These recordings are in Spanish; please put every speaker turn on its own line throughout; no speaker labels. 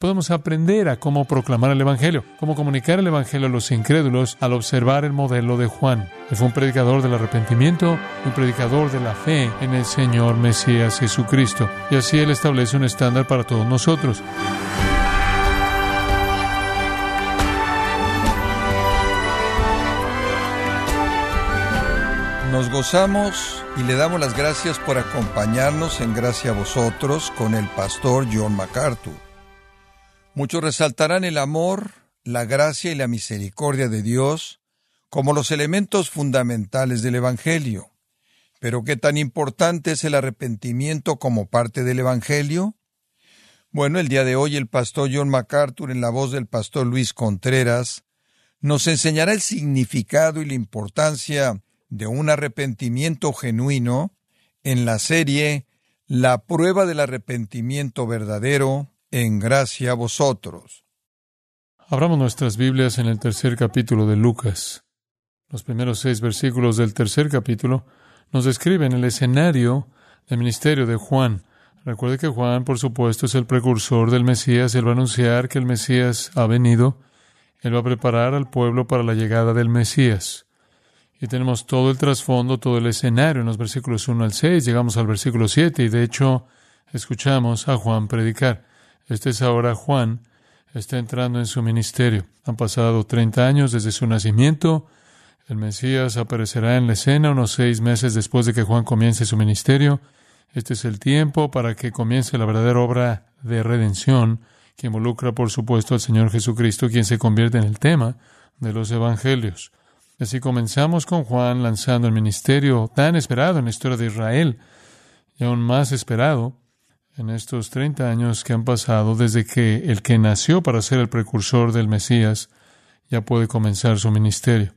Podemos aprender a cómo proclamar el Evangelio, cómo comunicar el Evangelio a los incrédulos al observar el modelo de Juan. Él fue un predicador del arrepentimiento, un predicador de la fe en el Señor Mesías Jesucristo. Y así Él establece un estándar para todos nosotros.
Nos gozamos y le damos las gracias por acompañarnos en Gracia a vosotros con el pastor John MacArthur. Muchos resaltarán el amor, la gracia y la misericordia de Dios como los elementos fundamentales del Evangelio. Pero ¿qué tan importante es el arrepentimiento como parte del Evangelio? Bueno, el día de hoy el pastor John MacArthur, en la voz del pastor Luis Contreras, nos enseñará el significado y la importancia de un arrepentimiento genuino en la serie La prueba del arrepentimiento verdadero, en gracia a vosotros.
Abramos nuestras Biblias en el tercer capítulo de Lucas. Los primeros seis versículos del tercer capítulo nos describen el escenario del ministerio de Juan. Recuerde que Juan, por supuesto, es el precursor del Mesías. Él va a anunciar que el Mesías ha venido. Él va a preparar al pueblo para la llegada del Mesías. Y tenemos todo el trasfondo, todo el escenario en los versículos 1 al 6. Llegamos al versículo 7 y de hecho escuchamos a Juan predicar. Este es ahora Juan, está entrando en su ministerio. Han pasado 30 años desde su nacimiento. El Mesías aparecerá en la escena unos seis meses después de que Juan comience su ministerio. Este es el tiempo para que comience la verdadera obra de redención que involucra, por supuesto, al Señor Jesucristo, quien se convierte en el tema de los evangelios. Así comenzamos con Juan lanzando el ministerio tan esperado en la historia de Israel y aún más esperado en estos 30 años que han pasado desde que el que nació para ser el precursor del Mesías ya puede comenzar su ministerio.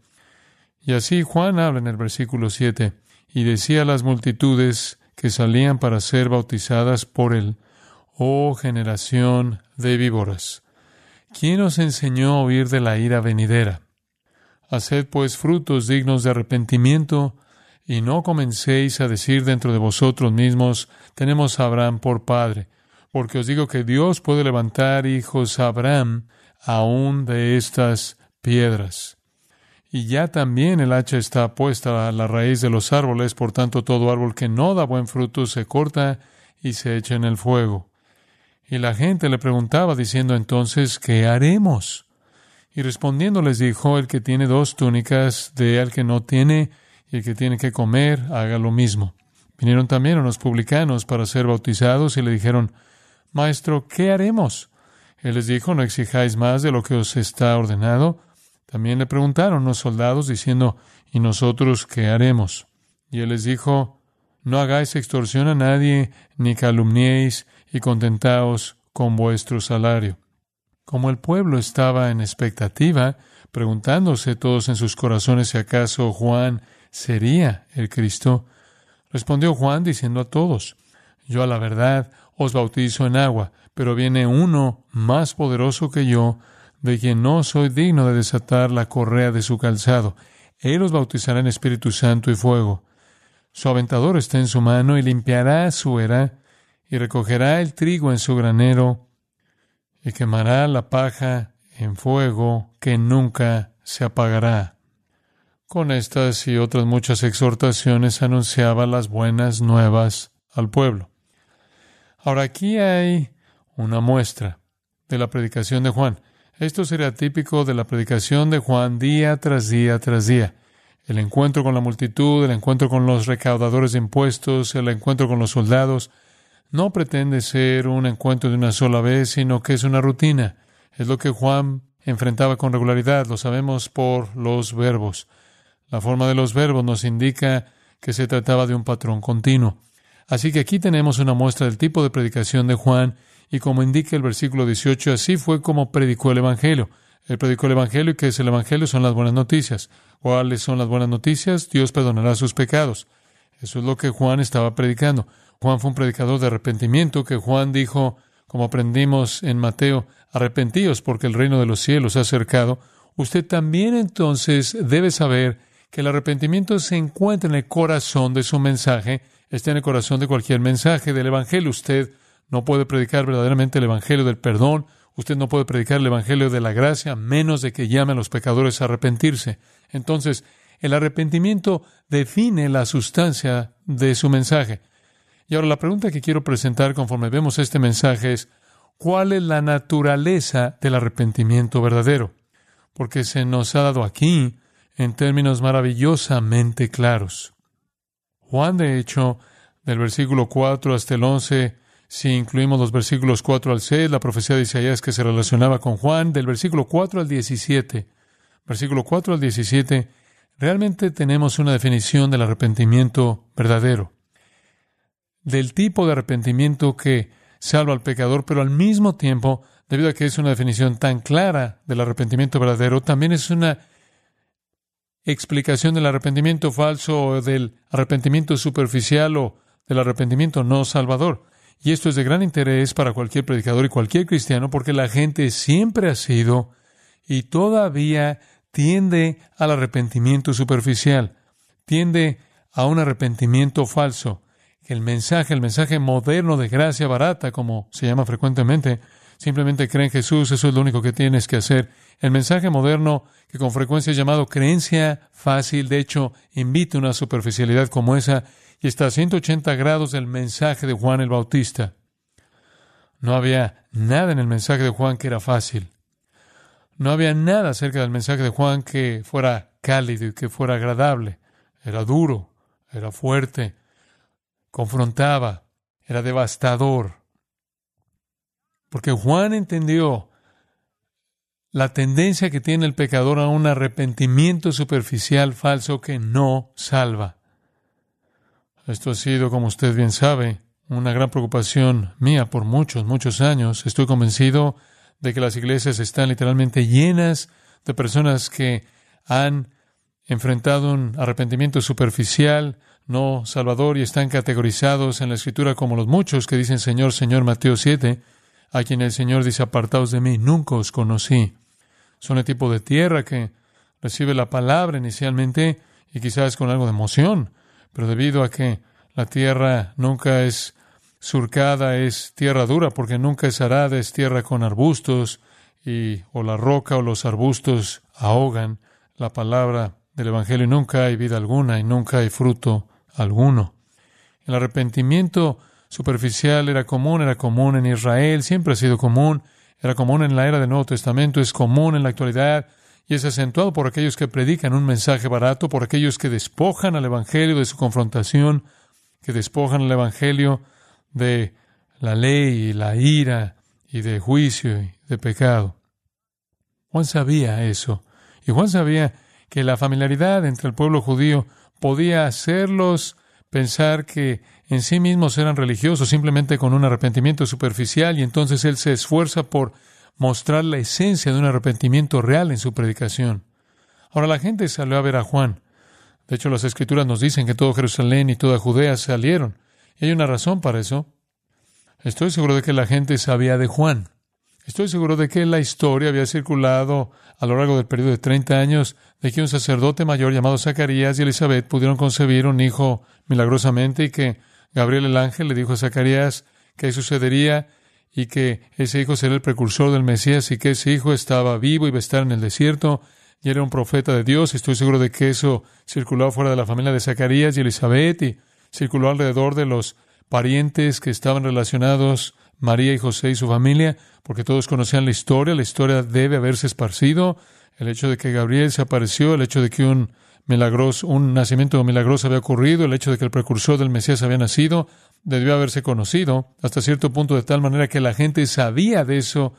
Y así Juan habla en el versículo 7, y decía a las multitudes que salían para ser bautizadas por él, oh generación de víboras, ¿quién os enseñó a huir de la ira venidera? Haced pues frutos dignos de arrepentimiento, y no comencéis a decir dentro de vosotros mismos, tenemos a Abraham por padre, porque os digo que Dios puede levantar hijos a Abraham aún de estas piedras. Y ya también el hacha está puesta a la raíz de los árboles, por tanto todo árbol que no da buen fruto se corta y se echa en el fuego. Y la gente le preguntaba diciendo entonces, ¿qué haremos? Y respondiendo les dijo, el que tiene dos túnicas, de al que no tiene, y el que tiene que comer, haga lo mismo. Vinieron también unos publicanos para ser bautizados y le dijeron, Maestro, ¿qué haremos? Él les dijo, no exijáis más de lo que os está ordenado. También le preguntaron los soldados diciendo, ¿y nosotros qué haremos? Y él les dijo, no hagáis extorsión a nadie, ni calumniéis, y contentaos con vuestro salario. Como el pueblo estaba en expectativa, preguntándose todos en sus corazones si acaso Juan sería el Cristo, respondió Juan diciendo a todos, yo a la verdad os bautizo en agua, pero viene uno más poderoso que yo, de quien no soy digno de desatar la correa de su calzado. Él os bautizará en Espíritu Santo y fuego. Su aventador está en su mano y limpiará su era y recogerá el trigo en su granero y quemará la paja en fuego que nunca se apagará. Con estas y otras muchas exhortaciones anunciaba las buenas nuevas al pueblo. Ahora aquí hay una muestra de la predicación de Juan. Esto sería típico de la predicación de Juan día tras día tras día. El encuentro con la multitud, el encuentro con los recaudadores de impuestos, el encuentro con los soldados, no pretende ser un encuentro de una sola vez, sino que es una rutina. Es lo que Juan enfrentaba con regularidad, lo sabemos por los verbos. La forma de los verbos nos indica que se trataba de un patrón continuo. Así que aquí tenemos una muestra del tipo de predicación de Juan y como indica el versículo 18, así fue como predicó el Evangelio. Él predicó el Evangelio y que es el Evangelio son las buenas noticias. ¿Cuáles son las buenas noticias? Dios perdonará sus pecados. Eso es lo que Juan estaba predicando. Juan fue un predicador de arrepentimiento que Juan dijo, como aprendimos en Mateo, arrepentíos porque el reino de los cielos ha acercado. Usted también entonces debe saber que el arrepentimiento se encuentra en el corazón de su mensaje, está en el corazón de cualquier mensaje del Evangelio. Usted no puede predicar verdaderamente el Evangelio del perdón, Usted no puede predicar el Evangelio de la gracia menos de que llame a los pecadores a arrepentirse. Entonces, el arrepentimiento define la sustancia de su mensaje. Y ahora la pregunta que quiero presentar conforme vemos este mensaje es, ¿cuál es la naturaleza del arrepentimiento verdadero? Porque se nos ha dado aquí en términos maravillosamente claros. Juan, de hecho, del versículo 4 hasta el 11, si incluimos los versículos 4 al 6, la profecía de Isaías que se relacionaba con Juan, del versículo 4 al 17, versículo 4 al 17, realmente tenemos una definición del arrepentimiento verdadero, del tipo de arrepentimiento que salva al pecador, pero al mismo tiempo, debido a que es una definición tan clara del arrepentimiento verdadero, también es una explicación del arrepentimiento falso o del arrepentimiento superficial o del arrepentimiento no salvador. Y esto es de gran interés para cualquier predicador y cualquier cristiano porque la gente siempre ha sido y todavía tiende al arrepentimiento superficial, tiende a un arrepentimiento falso. El mensaje, el mensaje moderno de gracia barata, como se llama frecuentemente, simplemente cree en Jesús, eso es lo único que tienes que hacer. El mensaje moderno, que con frecuencia es llamado creencia fácil, de hecho, invita una superficialidad como esa y está a 180 grados del mensaje de Juan el Bautista. No había nada en el mensaje de Juan que era fácil. No había nada acerca del mensaje de Juan que fuera cálido y que fuera agradable. Era duro, era fuerte, confrontaba, era devastador. Porque Juan entendió la tendencia que tiene el pecador a un arrepentimiento superficial falso que no salva. Esto ha sido, como usted bien sabe, una gran preocupación mía por muchos, muchos años. Estoy convencido de que las iglesias están literalmente llenas de personas que han enfrentado un arrepentimiento superficial, no salvador, y están categorizados en la Escritura como los muchos que dicen Señor, Señor, Mateo 7, a quien el Señor dice, apartaos de mí, nunca os conocí. Son el tipo de tierra que recibe la palabra inicialmente y quizás con algo de emoción, pero debido a que la tierra nunca es surcada, es tierra dura, porque nunca es arada, es tierra con arbustos, y o la roca o los arbustos ahogan la palabra del Evangelio, y nunca hay vida alguna y nunca hay fruto alguno. El arrepentimiento superficial era común, era común en Israel, siempre ha sido común, era común en la era del Nuevo Testamento, es común en la actualidad, y es acentuado por aquellos que predican un mensaje barato, por aquellos que despojan al Evangelio de su confrontación, que despojan al Evangelio de la ley y la ira y de juicio y de pecado. Juan sabía eso, y Juan sabía que la familiaridad entre el pueblo judío podía hacerlos pensar que en sí mismos eran religiosos simplemente con un arrepentimiento superficial, y entonces él se esfuerza por mostrar la esencia de un arrepentimiento real en su predicación. Ahora la gente salió a ver a Juan. De hecho, las escrituras nos dicen que todo Jerusalén y toda Judea salieron. Y hay una razón para eso. Estoy seguro de que la gente sabía de Juan. Estoy seguro de que la historia había circulado a lo largo del periodo de 30 años de que un sacerdote mayor llamado Zacarías y Elizabeth pudieron concebir un hijo milagrosamente y que Gabriel el ángel le dijo a Zacarías que sucedería y que ese hijo sería el precursor del Mesías y que ese hijo estaba vivo y iba a estar en el desierto y era un profeta de Dios. Estoy seguro de que eso circuló fuera de la familia de Zacarías y Elizabeth y circuló alrededor de los parientes que estaban relacionados, María y José y su familia, porque todos conocían la historia. La historia debe haberse esparcido. El hecho de que Gabriel se apareció, el hecho de que un milagroso, un nacimiento milagroso había ocurrido, el hecho de que el precursor del Mesías había nacido, debió haberse conocido hasta cierto punto de tal manera que la gente sabía de eso.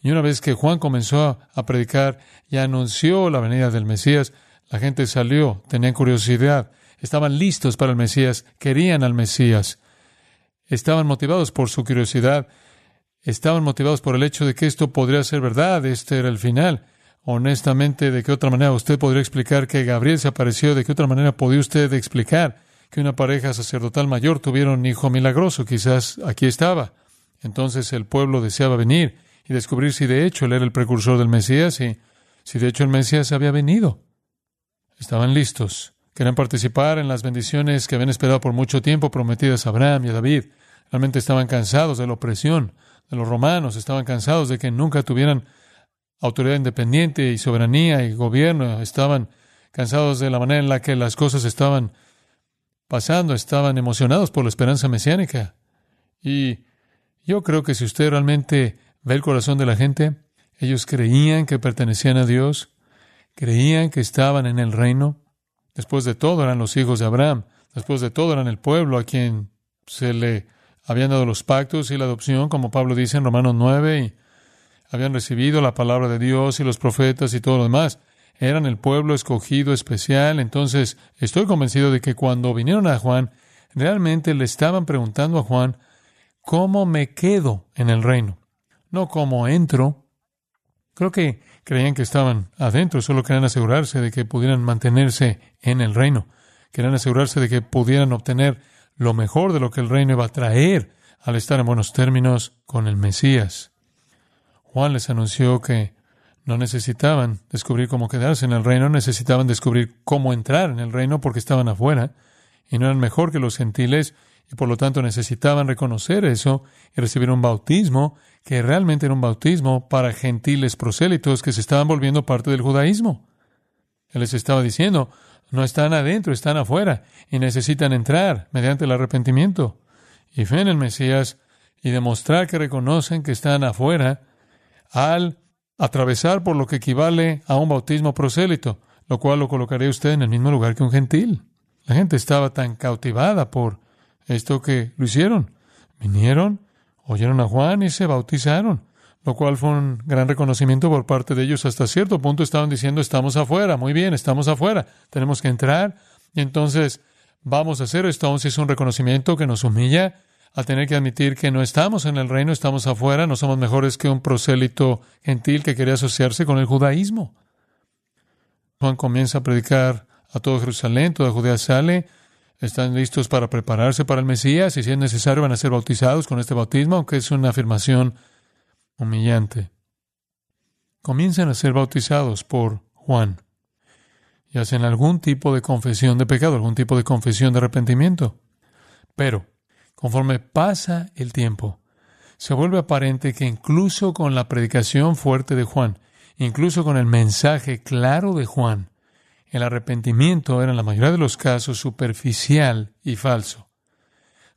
Y una vez que Juan comenzó a predicar y anunció la venida del Mesías, la gente salió, tenían curiosidad, estaban listos para el Mesías, querían al Mesías, estaban motivados por su curiosidad, estaban motivados por el hecho de que esto podría ser verdad, este era el final. Honestamente, ¿de qué otra manera usted podría explicar que Gabriel se apareció? ¿De qué otra manera podía usted explicar que una pareja sacerdotal mayor tuviera un hijo milagroso. Quizás aquí estaba. Entonces el pueblo deseaba venir y descubrir si de hecho él era el precursor del Mesías y si de hecho el Mesías había venido. Estaban listos. Querían participar en las bendiciones que habían esperado por mucho tiempo prometidas a Abraham y a David. Realmente estaban cansados de la opresión, de los romanos, estaban cansados de que nunca tuvieran autoridad independiente y soberanía y gobierno, estaban cansados de la manera en la que las cosas estaban pasando, estaban emocionados por la esperanza mesiánica. Y yo creo que si usted realmente ve el corazón de la gente, ellos creían que pertenecían a Dios, creían que estaban en el reino. Después de todo eran los hijos de Abraham, después de todo eran el pueblo a quien se le habían dado los pactos y la adopción, como Pablo dice en Romanos 9, y habían recibido la palabra de Dios y los profetas y todo lo demás. Eran el pueblo escogido especial. Entonces, estoy convencido de que cuando vinieron a Juan, realmente le estaban preguntando a Juan, ¿cómo me quedo en el reino? No cómo entro. Creo que creían que estaban adentro, solo querían asegurarse de que pudieran mantenerse en el reino. Querían asegurarse de que pudieran obtener lo mejor de lo que el reino iba a traer al estar en buenos términos con el Mesías. Juan les anunció que no necesitaban descubrir cómo quedarse en el reino, necesitaban descubrir cómo entrar en el reino porque estaban afuera y no eran mejor que los gentiles y por lo tanto necesitaban reconocer eso y recibir un bautismo que realmente era un bautismo para gentiles prosélitos que se estaban volviendo parte del judaísmo. Él les estaba diciendo, no están adentro, están afuera y necesitan entrar mediante el arrepentimiento y fe en el Mesías y demostrar que reconocen que están afuera al atravesar por lo que equivale a un bautismo prosélito, lo cual lo colocaría usted en el mismo lugar que un gentil. La gente estaba tan cautivada por esto que lo hicieron. Vinieron, oyeron a Juan y se bautizaron, lo cual fue un gran reconocimiento por parte de ellos. Hasta cierto punto estaban diciendo, estamos afuera, muy bien, estamos afuera, tenemos que entrar. Y entonces vamos a hacer esto, aun si es un reconocimiento que nos humilla, al tener que admitir que no estamos en el reino, estamos afuera, no somos mejores que un prosélito gentil que quería asociarse con el judaísmo. Juan comienza a predicar a todo Jerusalén, toda Judea sale, están listos para prepararse para el Mesías y si es necesario van a ser bautizados con este bautismo, aunque es una afirmación humillante. Comienzan a ser bautizados por Juan y hacen algún tipo de confesión de pecado, algún tipo de confesión de arrepentimiento. Pero Conforme pasa el tiempo, se vuelve aparente que incluso con la predicación fuerte de Juan, incluso con el mensaje claro de Juan, el arrepentimiento era en la mayoría de los casos superficial y falso.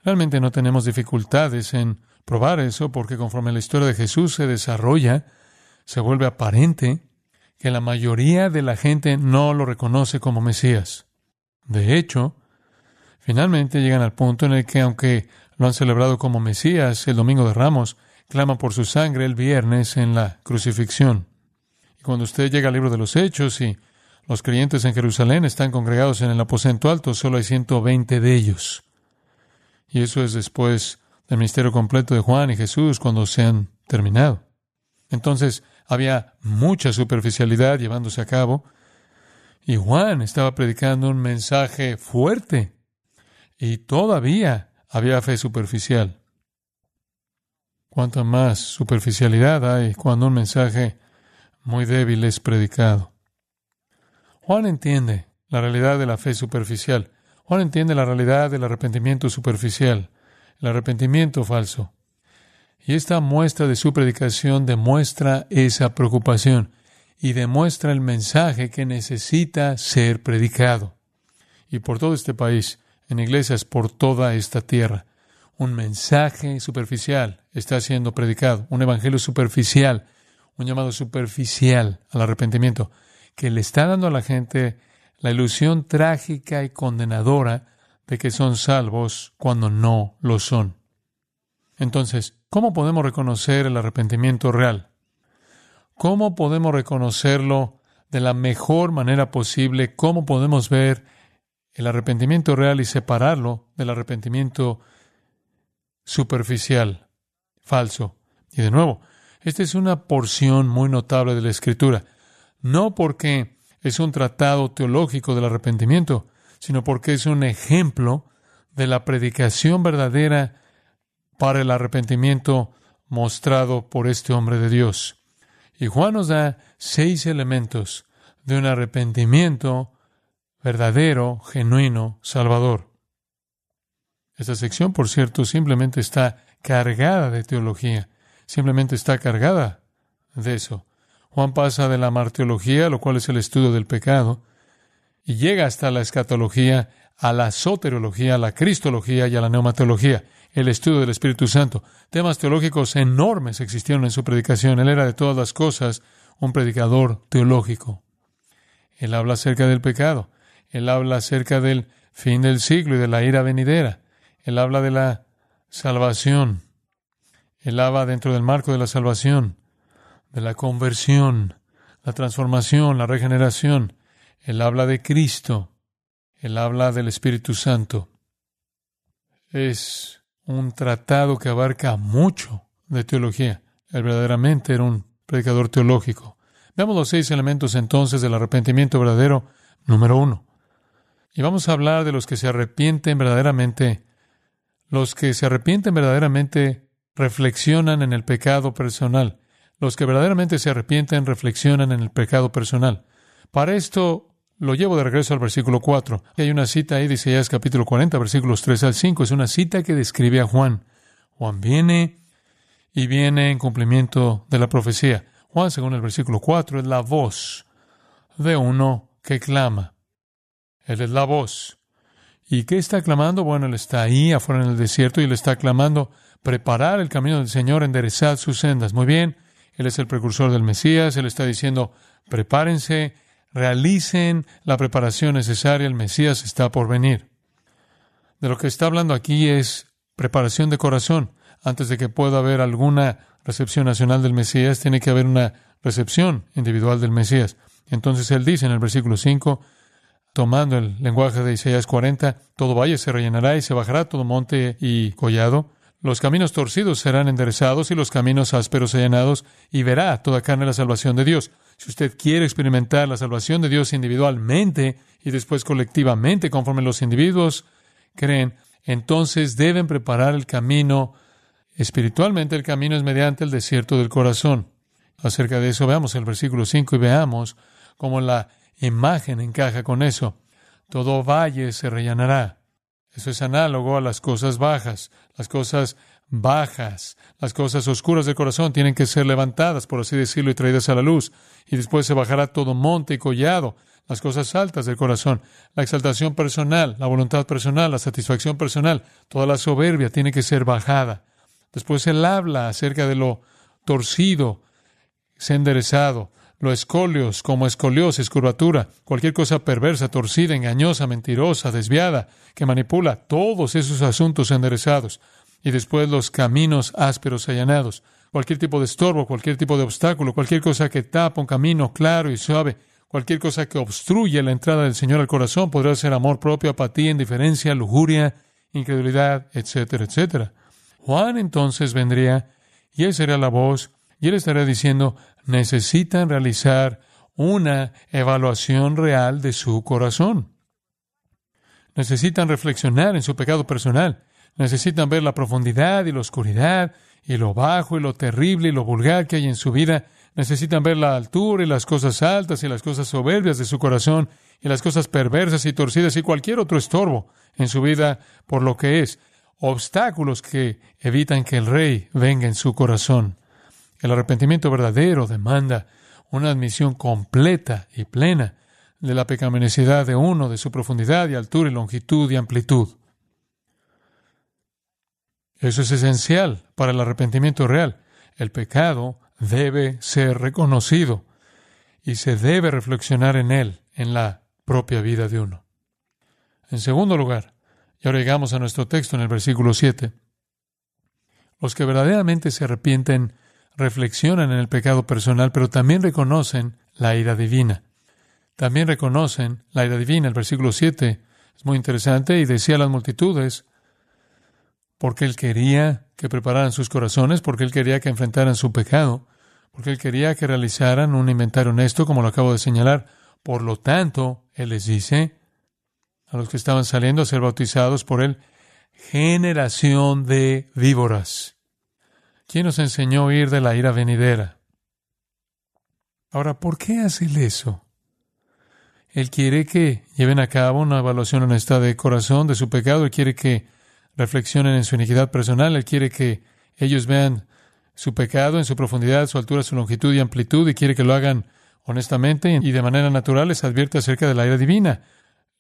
Realmente no tenemos dificultades en probar eso porque conforme la historia de Jesús se desarrolla, se vuelve aparente que la mayoría de la gente no lo reconoce como Mesías. De hecho, Finalmente llegan al punto en el que, aunque lo han celebrado como Mesías el domingo de Ramos, claman por su sangre el viernes en la crucifixión. Y cuando usted llega al libro de los Hechos y los creyentes en Jerusalén están congregados en el aposento alto, solo hay 120 de ellos. Y eso es después del ministerio completo de Juan y Jesús cuando se han terminado. Entonces había mucha superficialidad llevándose a cabo y Juan estaba predicando un mensaje fuerte y todavía había fe superficial. Cuánta más superficialidad hay cuando un mensaje muy débil es predicado. Juan entiende la realidad de la fe superficial. Juan entiende la realidad del arrepentimiento superficial, el arrepentimiento falso. Y esta muestra de su predicación demuestra esa preocupación y demuestra el mensaje que necesita ser predicado. Y por todo este país, en iglesias por toda esta tierra. Un mensaje superficial está siendo predicado, un evangelio superficial, un llamado superficial al arrepentimiento, que le está dando a la gente la ilusión trágica y condenadora de que son salvos cuando no lo son. Entonces, ¿cómo podemos reconocer el arrepentimiento real? ¿Cómo podemos reconocerlo de la mejor manera posible? ¿Cómo podemos ver el arrepentimiento real y separarlo del arrepentimiento superficial, falso. Y de nuevo, esta es una porción muy notable de la Escritura, no porque es un tratado teológico del arrepentimiento, sino porque es un ejemplo de la predicación verdadera para el arrepentimiento mostrado por este hombre de Dios. Y Juan nos da seis elementos de un arrepentimiento verdadero, genuino, salvador. Esta sección, por cierto, simplemente está cargada de teología. simplemente está cargada de eso. Juan pasa de la marteología, lo cual es el estudio del pecado, y llega hasta la escatología, a la soterología, a la cristología y a la neumatología, el estudio del Espíritu Santo. Temas teológicos enormes existieron en su predicación. Él era de todas las cosas un predicador teológico. Él habla acerca del pecado. Él habla acerca del fin del siglo y de la ira venidera. Él habla de la salvación. Él habla dentro del marco de la salvación, de la conversión, la transformación, la regeneración. Él habla de Cristo. Él habla del Espíritu Santo. Es un tratado que abarca mucho de teología. Él verdaderamente era un predicador teológico. Veamos los seis elementos entonces del arrepentimiento verdadero. Número uno. Y vamos a hablar de los que se arrepienten verdaderamente. Los que se arrepienten verdaderamente reflexionan en el pecado personal. Los que verdaderamente se arrepienten reflexionan en el pecado personal. Para esto lo llevo de regreso al versículo 4. Hay una cita ahí de Isaías capítulo 40, versículos 3 al 5. Es una cita que describe a Juan. Juan viene y viene en cumplimiento de la profecía. Juan, según el versículo 4, es la voz de uno que clama. Él es la voz. ¿Y qué está clamando? Bueno, él está ahí afuera en el desierto y él está clamando preparar el camino del Señor, enderezar sus sendas. Muy bien, él es el precursor del Mesías, él está diciendo, prepárense, realicen la preparación necesaria, el Mesías está por venir. De lo que está hablando aquí es preparación de corazón. Antes de que pueda haber alguna recepción nacional del Mesías, tiene que haber una recepción individual del Mesías. Entonces él dice en el versículo 5, tomando el lenguaje de Isaías 40, todo valle se rellenará y se bajará todo monte y collado. Los caminos torcidos serán enderezados y los caminos ásperos allanados, y verá toda carne la salvación de Dios. Si usted quiere experimentar la salvación de Dios individualmente y después colectivamente, conforme los individuos creen, entonces deben preparar el camino espiritualmente. El camino es mediante el desierto del corazón. Acerca de eso veamos el versículo 5 y veamos cómo la imagen encaja con eso. Todo valle se rellenará. Eso es análogo a las cosas bajas. Las cosas bajas, las cosas oscuras del corazón tienen que ser levantadas, por así decirlo, y traídas a la luz. Y después se bajará todo monte y collado, las cosas altas del corazón, la exaltación personal, la voluntad personal, la satisfacción personal, toda la soberbia tiene que ser bajada. Después él habla acerca de lo torcido, se enderezado, lo escolios como escoliosis, curvatura, cualquier cosa perversa, torcida, engañosa, mentirosa, desviada, que manipula todos esos asuntos enderezados y después los caminos ásperos allanados. Cualquier tipo de estorbo, cualquier tipo de obstáculo, cualquier cosa que tapa un camino claro y suave, cualquier cosa que obstruye la entrada del Señor al corazón, podrá ser amor propio, apatía, indiferencia, lujuria, incredulidad, etcétera, etcétera. Juan entonces vendría y él sería la voz y él estaría diciendo, necesitan realizar una evaluación real de su corazón. Necesitan reflexionar en su pecado personal. Necesitan ver la profundidad y la oscuridad y lo bajo y lo terrible y lo vulgar que hay en su vida. Necesitan ver la altura y las cosas altas y las cosas soberbias de su corazón y las cosas perversas y torcidas y cualquier otro estorbo en su vida por lo que es. Obstáculos que evitan que el rey venga en su corazón. El arrepentimiento verdadero demanda una admisión completa y plena de la pecaminosidad de uno, de su profundidad y altura y longitud y amplitud. Eso es esencial para el arrepentimiento real. El pecado debe ser reconocido y se debe reflexionar en él, en la propia vida de uno. En segundo lugar, y ahora llegamos a nuestro texto en el versículo 7, los que verdaderamente se arrepienten reflexionan en el pecado personal, pero también reconocen la ira divina. También reconocen la ira divina. El versículo 7 es muy interesante y decía a las multitudes, porque Él quería que prepararan sus corazones, porque Él quería que enfrentaran su pecado, porque Él quería que realizaran un inventario honesto, como lo acabo de señalar. Por lo tanto, Él les dice a los que estaban saliendo a ser bautizados por Él, generación de víboras. ¿Quién nos enseñó a huir de la ira venidera? Ahora, ¿por qué hace Él eso? Él quiere que lleven a cabo una evaluación honesta de corazón de su pecado. Él quiere que reflexionen en su iniquidad personal. Él quiere que ellos vean su pecado en su profundidad, su altura, su longitud y amplitud y quiere que lo hagan honestamente y de manera natural, les advierte acerca de la ira divina.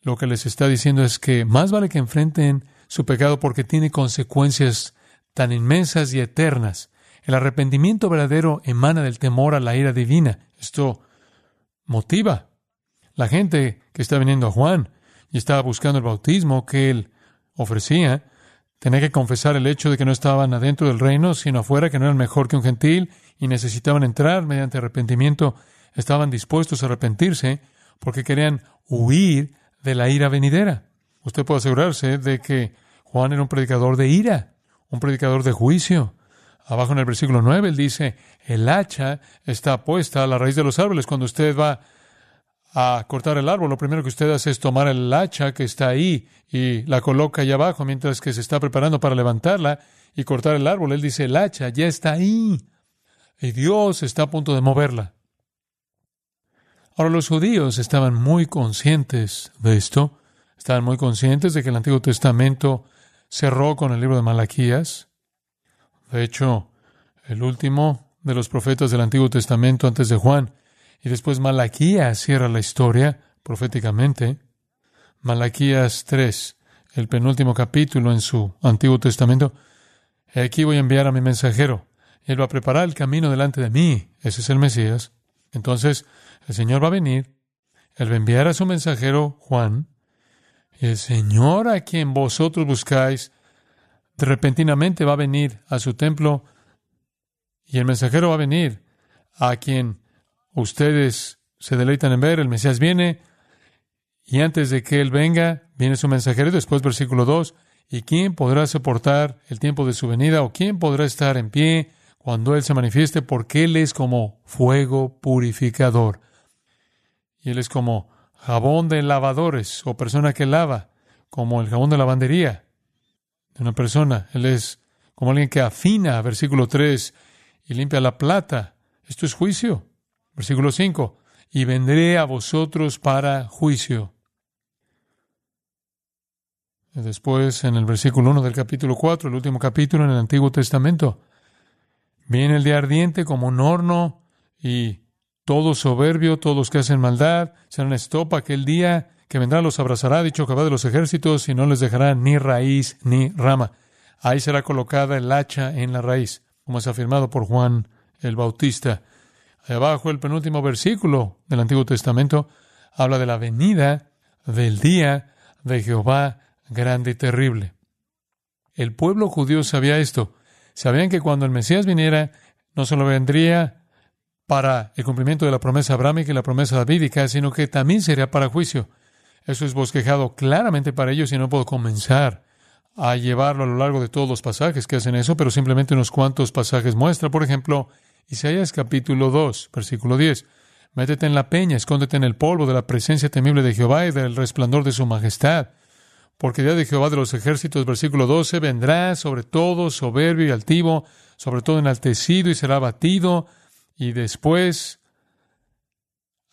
Lo que les está diciendo es que más vale que enfrenten su pecado porque tiene consecuencias tan inmensas y eternas. El arrepentimiento verdadero emana del temor a la ira divina. Esto motiva. La gente que está viniendo a Juan y estaba buscando el bautismo que él ofrecía, tenía que confesar el hecho de que no estaban adentro del reino, sino afuera, que no eran mejor que un gentil y necesitaban entrar mediante arrepentimiento. Estaban dispuestos a arrepentirse porque querían huir de la ira venidera. Usted puede asegurarse de que Juan era un predicador de ira, un predicador de juicio. Abajo en el versículo 9 él dice, el hacha está puesta a la raíz de los árboles. Cuando usted va a cortar el árbol, lo primero que usted hace es tomar el hacha que está ahí y la coloca allá abajo mientras que se está preparando para levantarla y cortar el árbol. Él dice, el hacha ya está ahí y Dios está a punto de moverla. Ahora los judíos estaban muy conscientes de esto, estaban muy conscientes de que el Antiguo Testamento cerró con el libro de Malaquías. De hecho, el último de los profetas del Antiguo Testamento antes de Juan y después Malaquías cierra la historia proféticamente. Malaquías 3, el penúltimo capítulo en su Antiguo Testamento. Aquí voy a enviar a mi mensajero. Él va a preparar el camino delante de mí. Ese es el Mesías. Entonces, el Señor va a venir. Él va a enviar a su mensajero Juan. El Señor a quien vosotros buscáis, repentinamente va a venir a su templo. Y el mensajero va a venir a quien Ustedes se deleitan en ver, el Mesías viene, y antes de que Él venga, viene su mensajero, después versículo 2, ¿y quién podrá soportar el tiempo de su venida? ¿O quién podrá estar en pie cuando Él se manifieste? Porque Él es como fuego purificador. Y Él es como jabón de lavadores, o persona que lava, como el jabón de lavandería de una persona. Él es como alguien que afina, versículo 3, y limpia la plata. Esto es juicio. Versículo 5. Y vendré a vosotros para juicio. Después, en el versículo 1 del capítulo 4, el último capítulo en el Antiguo Testamento, viene el día ardiente como un horno y todo soberbio, todos que hacen maldad, serán estopa aquel día que vendrá los abrazará, dicho Jehová de los ejércitos, y no les dejará ni raíz ni rama. Ahí será colocada el hacha en la raíz, como es afirmado por Juan el Bautista abajo el penúltimo versículo del Antiguo Testamento habla de la venida del día de Jehová grande y terrible. El pueblo judío sabía esto. Sabían que cuando el Mesías viniera, no solo vendría para el cumplimiento de la promesa abrámica y la promesa davídica, sino que también sería para juicio. Eso es bosquejado claramente para ellos y no puedo comenzar a llevarlo a lo largo de todos los pasajes que hacen eso, pero simplemente unos cuantos pasajes muestra. Por ejemplo, Isaías capítulo 2, versículo 10. Métete en la peña, escóndete en el polvo de la presencia temible de Jehová y del resplandor de su majestad. Porque día de Jehová de los ejércitos, versículo 12, vendrá sobre todo soberbio y altivo, sobre todo enaltecido y será abatido. Y después,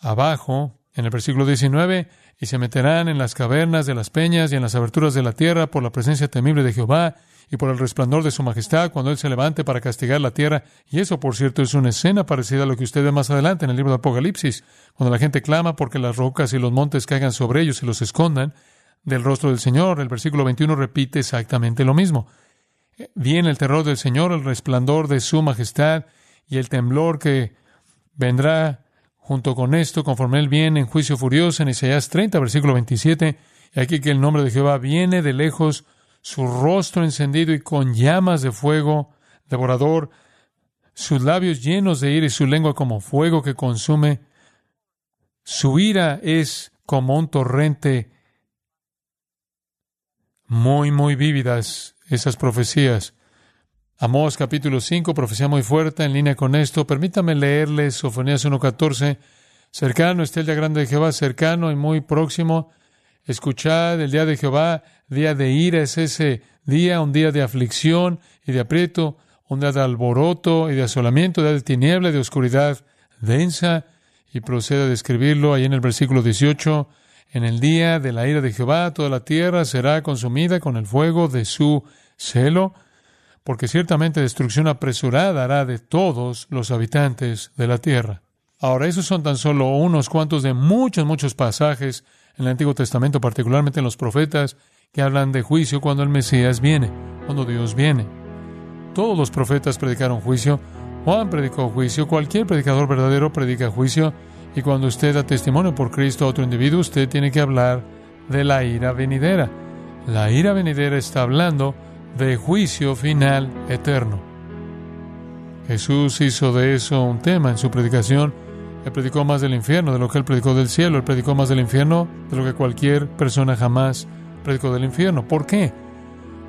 abajo, en el versículo 19, y se meterán en las cavernas de las peñas y en las aberturas de la tierra por la presencia temible de Jehová y por el resplandor de su majestad cuando Él se levante para castigar la tierra. Y eso, por cierto, es una escena parecida a lo que usted ve más adelante en el libro de Apocalipsis, cuando la gente clama porque las rocas y los montes caigan sobre ellos y los escondan del rostro del Señor. El versículo 21 repite exactamente lo mismo. Viene el terror del Señor, el resplandor de su majestad y el temblor que vendrá junto con esto, conforme Él viene en juicio furioso en Isaías 30, versículo 27. Y aquí que el nombre de Jehová viene de lejos su rostro encendido y con llamas de fuego devorador, sus labios llenos de ira y su lengua como fuego que consume. Su ira es como un torrente. Muy, muy vívidas esas profecías. Amós capítulo 5, profecía muy fuerte en línea con esto. Permítame leerles Sofonías 1.14. Cercano está el día grande de Jehová, cercano y muy próximo. Escuchad el día de Jehová, día de ira es ese día, un día de aflicción y de aprieto, un día de alboroto y de asolamiento, día de tiniebla y de oscuridad densa. Y procede a describirlo ahí en el versículo 18. En el día de la ira de Jehová, toda la tierra será consumida con el fuego de su celo. Porque ciertamente destrucción apresurada hará de todos los habitantes de la tierra. Ahora, esos son tan solo unos cuantos de muchos, muchos pasajes en el Antiguo Testamento, particularmente en los profetas, que hablan de juicio cuando el Mesías viene, cuando Dios viene. Todos los profetas predicaron juicio, Juan predicó juicio, cualquier predicador verdadero predica juicio, y cuando usted da testimonio por Cristo a otro individuo, usted tiene que hablar de la ira venidera. La ira venidera está hablando de juicio final eterno. Jesús hizo de eso un tema en su predicación. Él predicó más del infierno de lo que él predicó del cielo. Él predicó más del infierno de lo que cualquier persona jamás predicó del infierno. ¿Por qué?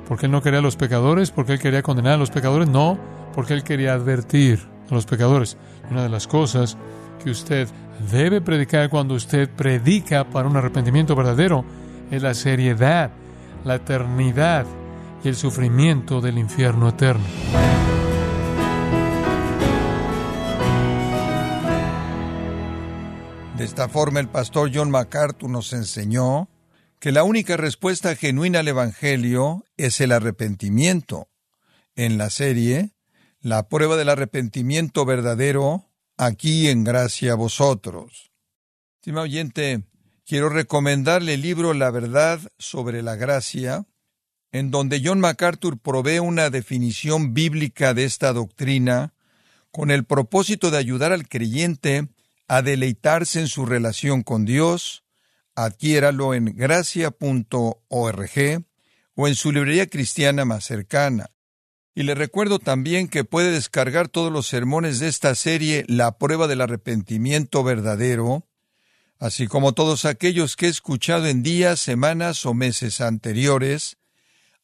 ¿Porque él no quería a los pecadores? ¿Porque él quería condenar a los pecadores? No, porque él quería advertir a los pecadores. Una de las cosas que usted debe predicar cuando usted predica para un arrepentimiento verdadero es la seriedad, la eternidad el sufrimiento del infierno eterno.
De esta forma el pastor John MacArthur nos enseñó que la única respuesta genuina al Evangelio es el arrepentimiento. En la serie, la prueba del arrepentimiento verdadero, aquí en gracia a vosotros. Estimado oyente, quiero recomendarle el libro La verdad sobre la gracia, en donde John MacArthur provee una definición bíblica de esta doctrina con el propósito de ayudar al creyente a deleitarse en su relación con Dios, adquiéralo en gracia.org o en su librería cristiana más cercana. Y le recuerdo también que puede descargar todos los sermones de esta serie La prueba del arrepentimiento verdadero, así como todos aquellos que he escuchado en días, semanas o meses anteriores,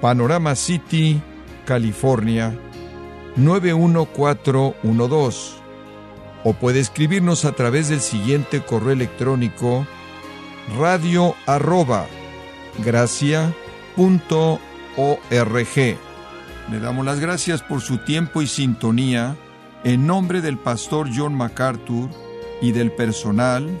Panorama City, California 91412 o puede escribirnos a través del siguiente correo electrónico radio arroba Le damos las gracias por su tiempo y sintonía. En nombre del pastor John MacArthur y del personal